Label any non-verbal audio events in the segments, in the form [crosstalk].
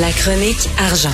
La chronique argent.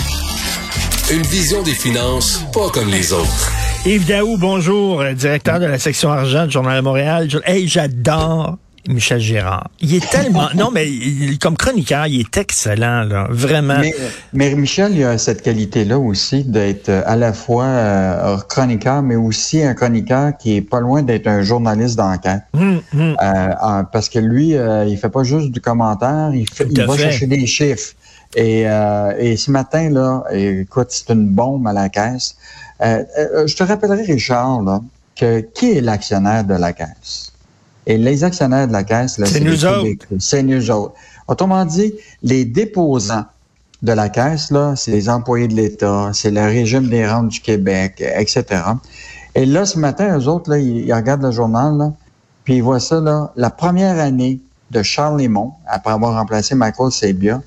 Une vision des finances pas comme les autres. Yves Daou, bonjour, euh, directeur de la section argent du Journal de Montréal. Hey, j'adore Michel Gérard. Il est tellement... [laughs] non, mais il- comme chroniqueur, il est excellent, là. Vraiment. Mais, mais Michel, il a cette qualité-là aussi d'être euh, à la fois euh, chroniqueur, mais aussi un chroniqueur qui est pas loin d'être un journaliste d'enquête. Hum, hum. Euh, parce que lui, euh, il fait pas juste du commentaire, il, fait, va fait. chercher des chiffres. Et, euh, et ce matin, là, écoute, c'est une bombe à la caisse. Euh, euh, je te rappellerai, Richard, là, que qui est l'actionnaire de la caisse? Et les actionnaires de la caisse, là, C'est nous autres. C'est nous autres. Autrement dit, les déposants de la caisse, là, c'est les employés de l'État, c'est le régime des rentes du Québec, etc. Et là, ce matin, eux autres, là, ils, ils regardent le journal, là, puis ils voient ça, là, la première année de Charles Lemont, après avoir remplacé Michael Sebia,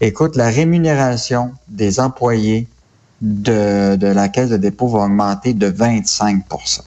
écoute, la rémunération des employés de, de la caisse de dépôt va augmenter de 25%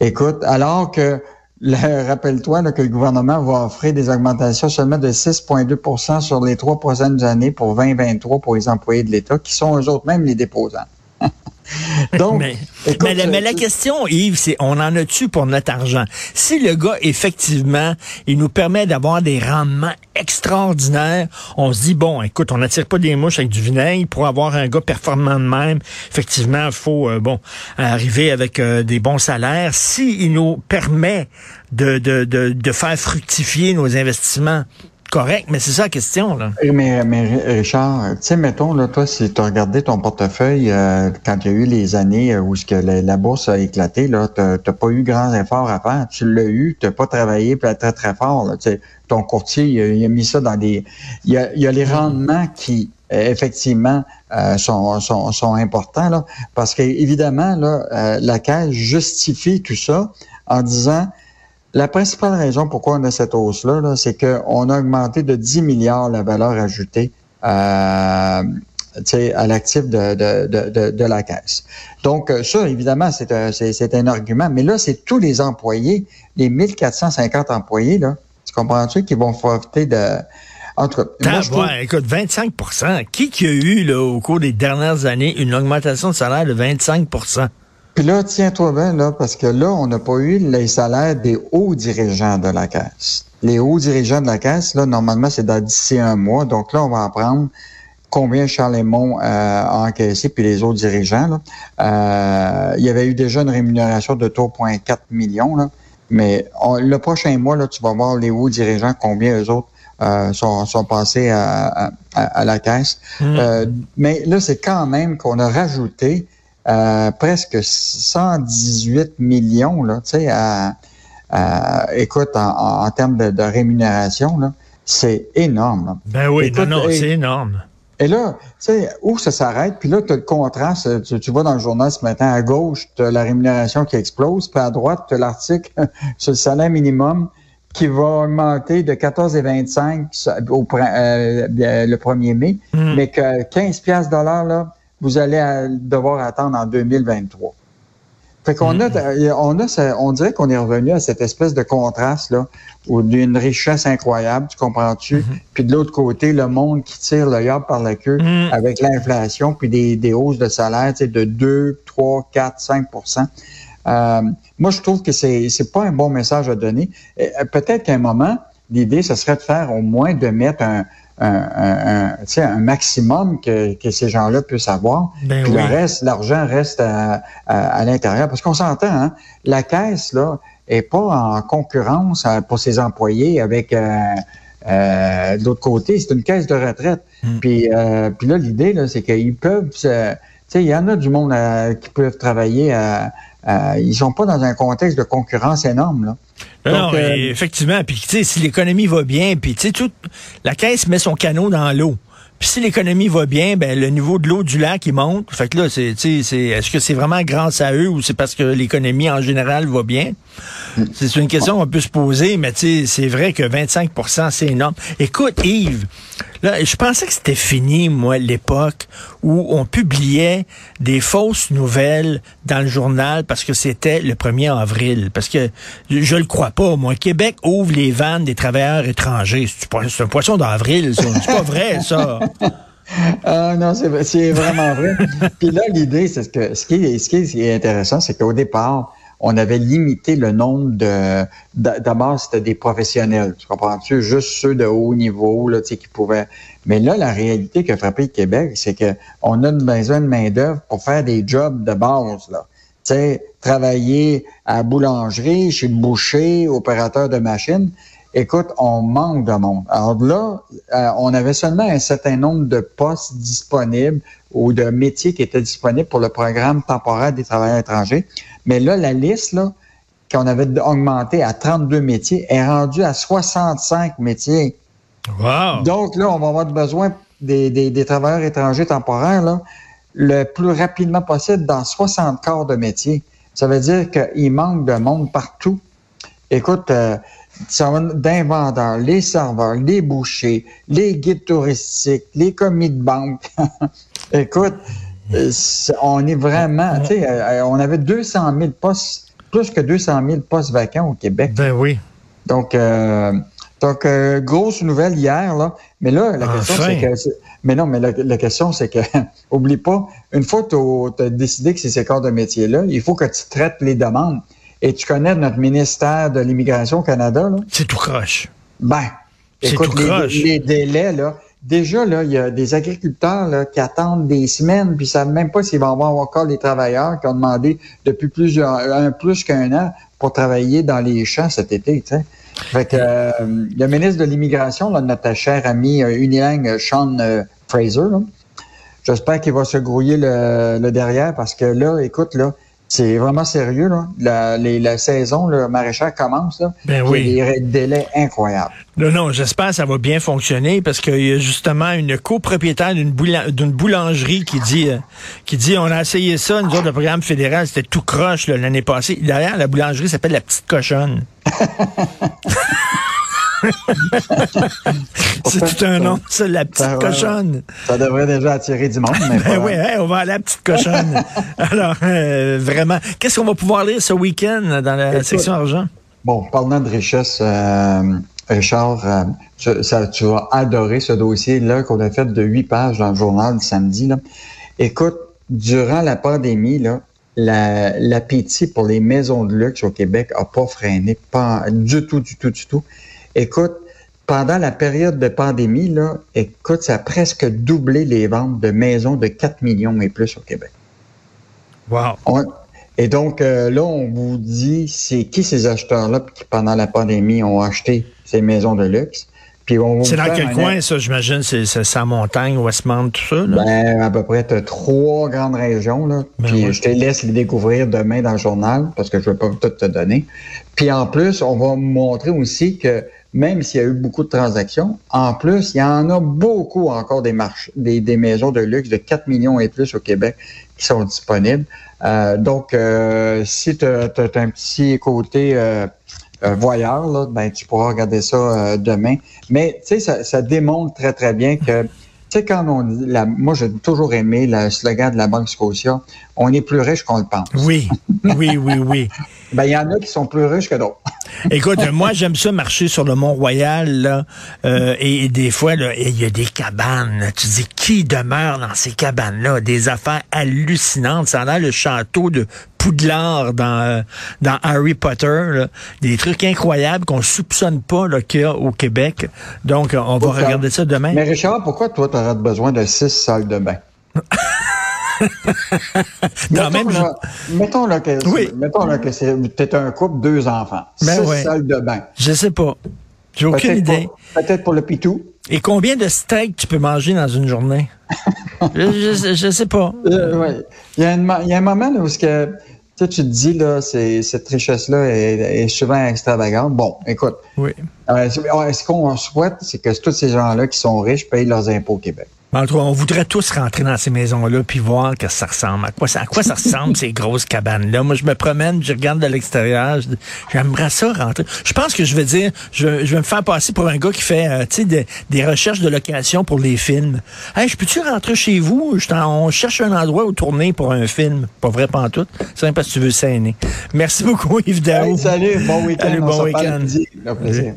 Écoute, alors que, le- [laughs] rappelle-toi que le gouvernement va offrir des augmentations seulement de 6,2% sur les trois prochaines années pour 2023 pour les employés de l'État, qui sont eux autres même les déposants. [laughs] [laughs] Donc, mais, écoute, mais la, mais la question, Yves, c'est on en a-tu pour notre argent? Si le gars, effectivement, il nous permet d'avoir des rendements extraordinaires, on se dit, bon, écoute, on n'attire pas des mouches avec du vinaigre. Pour avoir un gars performant de même, effectivement, il faut, euh, bon, arriver avec euh, des bons salaires. Si il nous permet de, de, de, de faire fructifier nos investissements, correct, mais c'est ça la question, là. Mais, mais Richard, tu sais, mettons, là, toi, si tu as regardé ton portefeuille euh, quand il y a eu les années euh, où ce que la, bourse a éclaté, t'as t'as pas eu grands efforts à faire. Tu l'as eu, tu pas travaillé très, très, très fort. Là, Tu ton courtier, il a, mis ça dans des... Il y a, il a les rendements qui, euh, effectivement, euh, sont, sont, sont importants, là, parce que évidemment, là, euh, la caisse justifie tout ça en disant la principale raison pourquoi on a cette hausse-là, -là, c'est qu'on a augmenté de 10 milliards la valeur ajoutée euh, à l'actif de, de, de, de, la caisse. Donc, euh, ça, évidemment, c'est un, un argument. Mais là, c'est tous les employés, les 1450 employés, là, tu comprends-tu, qui vont profiter de... Entre, moi, je trouve- ouais, écoute, 25 Qui qui a eu, là, au cours des dernières années, une augmentation de salaire de 25 Puis là, tiens-toi bien, là, parce que là, on n'a pas eu les salaires des hauts dirigeants de la Caisse. Les hauts dirigeants de la Caisse, là, normalement, c'est d'ici un mois. Donc là, on va apprendre combien Charles Lemont euh, a encaissé, puis les autres dirigeants. Là. Euh, il y avait eu déjà une rémunération de 3,4 millions, là. mais on- le prochain mois, là, tu vas voir les hauts dirigeants, combien eux autres euh, sont, sont passés à, à- à- la Caisse. Euh, mais là, c'est quand même qu'on a rajouté euh, presque 118 millions, là, tu sais, à, à- écoute, en, en- en termes de, de rémunération, là, c'est énorme. là. Ben oui, Écoute, non, non, c'est énorme. Et là, tu sais, où ça s'arrête, puis là, tu as le contraste, tu, tu vois dans le journal ce matin, à gauche, tu as la rémunération qui explose, puis à droite, tu as l'article [laughs] sur le salaire minimum qui va augmenter de 14,25 au euh, euh, le 1er mai, Hmm. mais que 15 piastres dollars, là, vous allez devoir attendre en 2023. Fait qu'on Hmm. a, euh, on a, on dirait qu'on est revenu à cette espèce de contraste là, d'une richesse incroyable, tu comprends-tu? Hmm. Puis de l'autre côté, le monde qui tire le yard par la queue Mhm. avec l'inflation, puis des, des hausses de salaire, tu sais, de 2, 3, 4, 5% euh, Moi, je trouve que c'est c'est pas un bon message à donner. Euh, Peut-être qu'à un moment, l'idée, ce serait de faire au moins de mettre un, un, un, un, tu sais, un maximum que, que ces gens-là puissent avoir. Ben Puis oui. le reste, l'argent reste à, à, à l'intérieur. Parce qu'on s'entend, hein, la caisse, là, est pas en concurrence euh, pour ses employés avec euh, euh, de l'autre côté, c'est une caisse de retraite. Mm. Puis, euh, puis là, l'idée, là, c'est qu'ils peuvent se- sais, il y en a du monde euh, qui peuvent travailler à, à- ils sont pas dans un contexte de concurrence énorme, là. Non, Donc, non, euh, et effectivement. Puis, tu sais, si l'économie va bien, puis, tu sais, tout, la caisse met son canot dans l'eau. Puis si l'économie va bien, ben le niveau de l'eau du lac il monte. Fait que là, c'est, c'est, est-ce que c'est vraiment grâce à eux ou c'est parce que l'économie en général va bien? C'est une question qu'on peut se poser, mais c'est vrai que 25% c'est énorme. Écoute, Yves, là, je pensais que c'était fini, moi, l'époque où on publiait des fausses nouvelles dans le journal parce que c'était le 1er avril. Parce que je, le crois pas, moi. Québec ouvre les vannes des travailleurs étrangers. C'est un poisson d'avril, ça. C'est pas vrai, ça. Ah non, c'est vraiment vrai. Puis là, l'idée, c'est que ce qui est, ce qui est intéressant, c'est qu'au départ, on avait limité le nombre de... D'abord, c'était des professionnels, tu comprends-tu? Juste ceux de haut niveau, là, tu sais, qui pouvaient... Mais là, la réalité qui a frappé le Québec, c'est qu'on a besoin de main-d'œuvre pour faire des jobs de base, là. Tu sais, travailler à boulangerie, chez le boucher, opérateur de machine. Écoute, on manque de monde. Alors là, euh, on avait seulement un certain nombre de postes disponibles ou de métiers qui étaient disponibles pour le programme temporaire des travailleurs étrangers. Mais là, la liste, là, qu'on avait augmenté à 32 métiers, est rendue à 65 métiers. Wow. Donc là, on va avoir besoin des, des, des travailleurs étrangers temporaires là, le plus rapidement possible dans 60 corps de métiers. Ça veut dire qu'il manque de monde partout. Écoute, euh, d'un vendeur, les serveurs, les bouchers, les guides touristiques, les commis de banque. [laughs] Écoute, euh, on est vraiment, tu sais, euh, on avait 200 000 postes, plus que 200 000 postes vacants au Québec. Ben oui. Donc, euh, donc grosse nouvelle hier, là. Mais là, la question, c'est que. Mais non, mais la, question, c'est que, [laughs] oublie pas, une fois que tu as décidé que c'est ces corps de métier-là, il faut que tu traites les demandes. Et tu connais notre ministère de l'Immigration au Canada, là? C'est tout croche. Ben, écoute, tout les, les, délais, là. Déjà, là, il y a des agriculteurs là, qui attendent des semaines, puis ils savent même pas s'ils vont avoir encore les travailleurs qui ont demandé depuis plusieurs, un plus qu'un an pour travailler dans les champs cet été, tu sais. Fait que euh, le ministre de l'Immigration, notre cher ami euh, unilingue Sean euh, Fraser, j'espère qu'il va se grouiller le, le derrière parce que là, écoute, là, c'est vraiment sérieux, là. La, la saison, le maraîchage commence, là. Ben oui. Il y a des délais incroyables. Non, non, j'espère que ça va bien fonctionner parce qu'il y a justement une copropriétaire d'une boulangerie qui dit, euh, qui dit, on a essayé ça, nous autres, le programme fédéral, c'était tout croche l'année passée. Derrière, la boulangerie s'appelle la petite cochonne. [laughs] [laughs] c'est tout un nom, ça, la petite cochonne. Ça devrait déjà attirer du monde. Mais [laughs] ben oui, on va à la petite cochonne. [laughs] Alors, euh, vraiment, qu'est-ce qu'on va pouvoir lire ce week-end dans la section argent? Bon, parlant de richesse, euh, Richard, euh, ça, tu vas adorer ce dossier-là qu'on a fait de huit pages dans le journal du samedi. Là. Écoute, durant la pandémie, là, l'appétit pour les maisons de luxe au Québec a pas freiné, pas du tout, du tout, du tout. Écoute, pendant la période de pandémie, là, écoute, ça a presque doublé les ventes de maisons de 4 millions et plus au Québec. Wow. et donc, euh, là, on vous dit, c'est qui ces acheteurs-là qui, pendant la pandémie, ont acheté ces maisons de luxe? C'est dans quel coin, ça, j'imagine? C'est sa montagne, Westmount, tout ça? Là? Ben, à peu près, tu as trois grandes régions. Là. Ben puis je te laisse les découvrir demain dans le journal parce que je ne vais pas tout te donner. Puis en plus, on va montrer aussi que même s'il y a eu beaucoup de transactions, en plus, il y en a beaucoup encore des marches, des, des maisons de luxe de 4 millions et plus au Québec qui sont disponibles. Euh, donc, euh, si tu as, un petit côté euh, voyeur, là, ben, tu pourras regarder ça euh, demain. Mais tu sais, ça, ça, démontre très, très bien que, sais, quand on dit, la, moi j'ai toujours aimé le slogan de la Banque Scotia, on est plus riche qu'on le pense. Oui, oui, oui, oui. [laughs] ben, il y en a qui sont plus riches que d'autres. [laughs] Écoute, moi, j'aime ça marcher sur le Mont-Royal, là, euh, et, des fois, il y a des cabanes. Tu dis, qui demeure dans ces cabanes-là? Des affaires hallucinantes. Ça a le château de Poudlard dans, euh, dans Harry Potter. Des trucs incroyables qu'on soupçonne pas qu'il y a au Québec. Donc, on va regarder ça demain. Mais Richard, pourquoi toi, tu aurais besoin de six salles de bain? [laughs] non, même mettons là que, oui. mettons là que c'est un couple, deux enfants, ben six salles de bain. Je sais pas. J'ai aucune idée. Peut-être pour le pitou. Et combien de steaks tu peux manger dans une journée? [laughs] je, je, sais pas. Euh, ouais. il, y a il, y a un moment où que, tu te dis, là, cette richesse-là est, souvent extravagante. Bon, écoute. Oui. Euh, ce qu'on souhaite, c'est que tous ces gens-là qui sont riches payent leurs impôts au Québec. En tout cas, on voudrait tous rentrer dans ces maisons-là puis voir que ça ressemble. À quoi ça, à quoi ça ressemble, [laughs] ces grosses cabanes-là? Moi, je me promène, je regarde de l'extérieur. J'aimerais ça rentrer. Je pense que je vais dire, je, vais me faire passer pour un gars qui fait, euh, tu sais, des recherches de location pour les films. Hey, je peux-tu rentrer chez vous? Je on cherche un endroit où tourner pour un film. Pas vrai, pas en tout. C'est même parce que tu veux saigner. Merci beaucoup, Yves Daou. salut, bon [laughs] week-end. Salut, bon week-end.